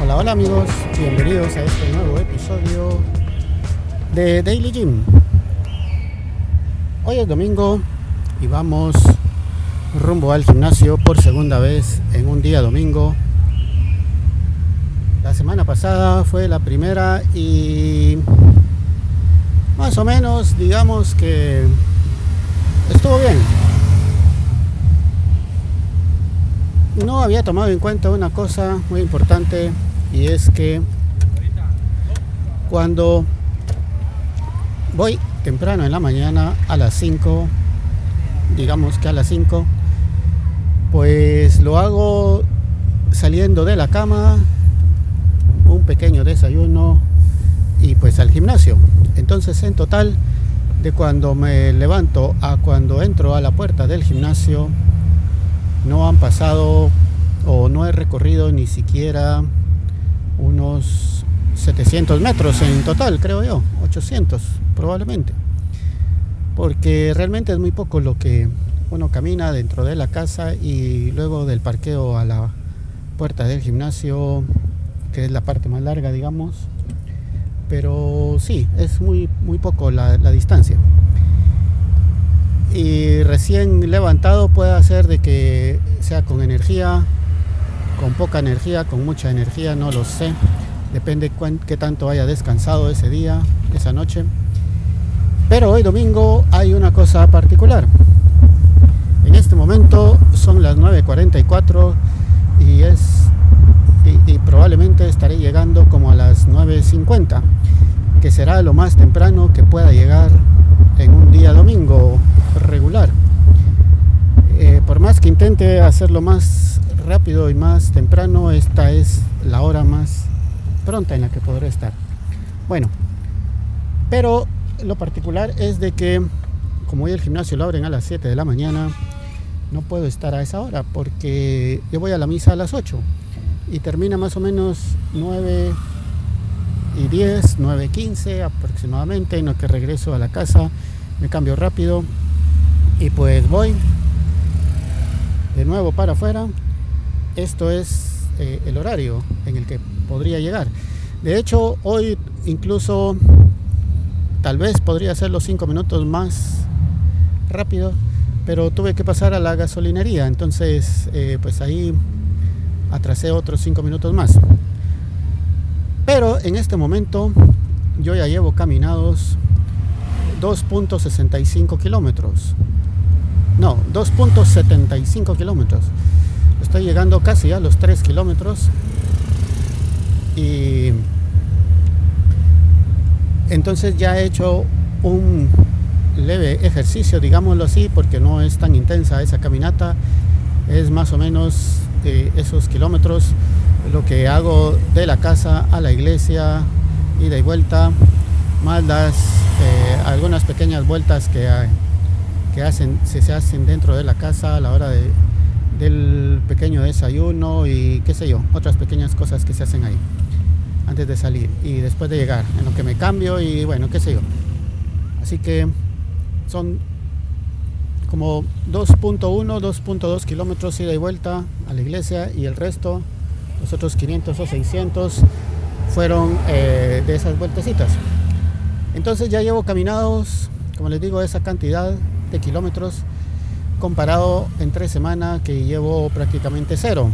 Hola amigos, bienvenidos a este nuevo episodio de Daily Gym. Hoy es domingo y vamos rumbo al gimnasio por segunda vez en un día domingo. La semana pasada fue la primera y más o menos digamos que estuvo bien. No había tomado en cuenta una cosa muy importante y es que cuando voy temprano en la mañana a las 5, digamos que a las 5, pues lo hago saliendo de la cama, un pequeño desayuno y pues al gimnasio. Entonces en total de cuando me levanto a cuando entro a la puerta del gimnasio no han pasado o no he recorrido ni siquiera unos 700 metros en total, creo yo, 800 probablemente. Porque realmente es muy poco lo que uno camina dentro de la casa y luego del parqueo a la puerta del gimnasio, que es la parte más larga, digamos. Pero sí, es muy, muy poco la, la distancia. Y recién levantado puede hacer de que sea con energía, con poca energía, con mucha energía, no lo sé. Depende qué tanto haya descansado ese día, esa noche. Pero hoy domingo hay una cosa particular. En este momento son las 9.44 y es y, y, probablemente estaré llegando como a las 9.50, que será lo más temprano que pueda llegar en un día domingo regular. Eh, por más que intente hacerlo más rápido y más temprano, esta es la hora más pronta en la que podré estar. Bueno, pero lo particular es de que como hoy el gimnasio lo abren a las 7 de la mañana, no puedo estar a esa hora porque yo voy a la misa a las 8 y termina más o menos 9 y 10, 9 15 aproximadamente, en lo que regreso a la casa, me cambio rápido y pues voy de nuevo para afuera esto es eh, el horario en el que podría llegar. De hecho, hoy incluso tal vez podría ser los cinco minutos más rápido, pero tuve que pasar a la gasolinería, entonces eh, pues ahí atrasé otros cinco minutos más. Pero en este momento yo ya llevo caminados 2.65 kilómetros. No, 2.75 kilómetros. Estoy llegando casi a los 3 kilómetros. Y entonces ya he hecho un leve ejercicio, digámoslo así, porque no es tan intensa esa caminata, es más o menos eh, esos kilómetros lo que hago de la casa a la iglesia, ida y vuelta, más las eh, algunas pequeñas vueltas que, que hacen, se, se hacen dentro de la casa a la hora de del pequeño desayuno y qué sé yo, otras pequeñas cosas que se hacen ahí antes de salir y después de llegar, en lo que me cambio y bueno, qué sé yo. Así que son como 2.1, 2.2 kilómetros ida y vuelta a la iglesia y el resto, los otros 500 o 600, fueron eh, de esas vueltecitas. Entonces ya llevo caminados, como les digo, esa cantidad kilómetros comparado en tres semanas que llevo prácticamente cero,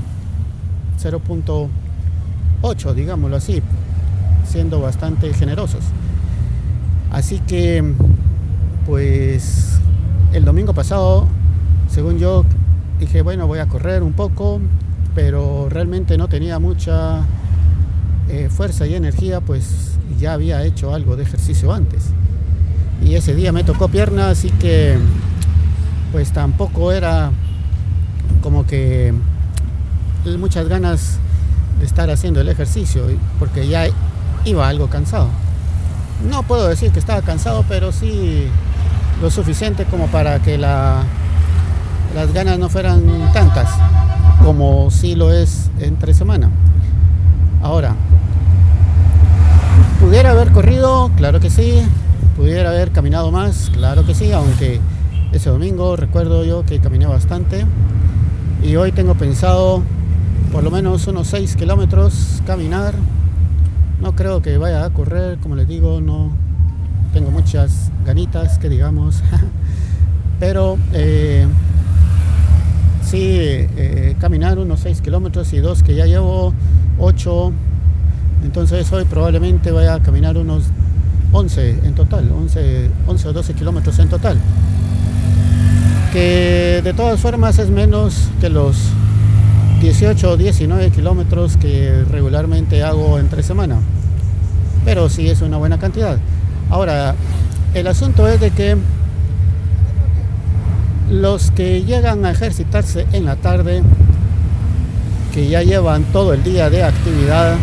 0.8 digámoslo así, siendo bastante generosos. Así que pues el domingo pasado, según yo, dije, bueno, voy a correr un poco, pero realmente no tenía mucha eh, fuerza y energía, pues ya había hecho algo de ejercicio antes. Y ese día me tocó pierna, así que pues tampoco era como que muchas ganas de estar haciendo el ejercicio porque ya iba algo cansado. No puedo decir que estaba cansado, pero sí lo suficiente como para que la, las ganas no fueran tantas como sí lo es entre semana. Ahora, ¿pudiera haber corrido? Claro que sí. ¿Pudiera haber caminado más? Claro que sí, aunque ese domingo recuerdo yo que caminé bastante y hoy tengo pensado por lo menos unos 6 kilómetros caminar. No creo que vaya a correr, como les digo, no tengo muchas ganitas que digamos. Pero eh, sí, eh, caminar unos 6 kilómetros y dos que ya llevo 8. Entonces hoy probablemente vaya a caminar unos 11 en total, 11, 11 o 12 kilómetros en total. Que de todas formas es menos que los 18 o 19 kilómetros que regularmente hago entre semana. Pero sí es una buena cantidad. Ahora, el asunto es de que los que llegan a ejercitarse en la tarde, que ya llevan todo el día de actividad,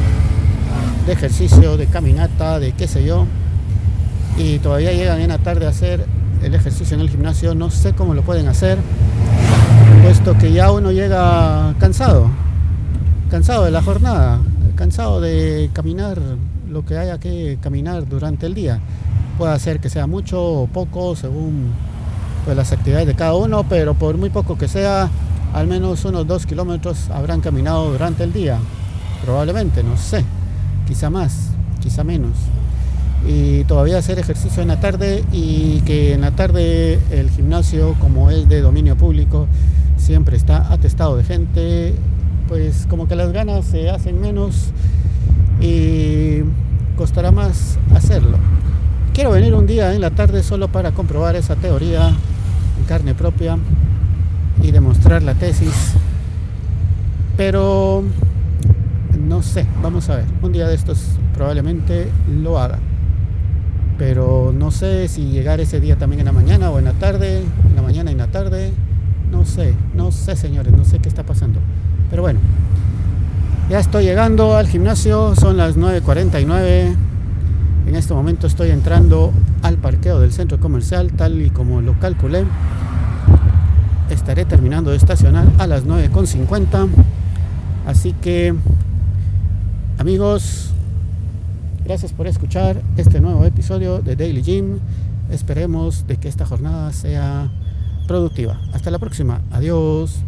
de ejercicio, de caminata, de qué sé yo, y todavía llegan en la tarde a hacer el ejercicio en el gimnasio, no sé cómo lo pueden hacer, puesto que ya uno llega cansado, cansado de la jornada, cansado de caminar lo que haya que caminar durante el día. Puede ser que sea mucho o poco según pues, las actividades de cada uno, pero por muy poco que sea, al menos unos dos kilómetros habrán caminado durante el día. Probablemente, no sé, quizá más, quizá menos. Y todavía hacer ejercicio en la tarde y que en la tarde el gimnasio, como es de dominio público, siempre está atestado de gente, pues como que las ganas se hacen menos y costará más hacerlo. Quiero venir un día en la tarde solo para comprobar esa teoría en carne propia y demostrar la tesis, pero no sé, vamos a ver, un día de estos probablemente lo haga, pero no sé si llegar ese día también en la mañana o en la tarde, en la mañana y en la tarde, no sé, no sé señores, no sé qué está pasando, pero bueno. Ya estoy llegando al gimnasio, son las 9.49. En este momento estoy entrando al parqueo del centro comercial tal y como lo calculé. Estaré terminando de estacionar a las 9.50. Así que, amigos, gracias por escuchar este nuevo episodio de Daily Gym. Esperemos de que esta jornada sea productiva. Hasta la próxima. Adiós.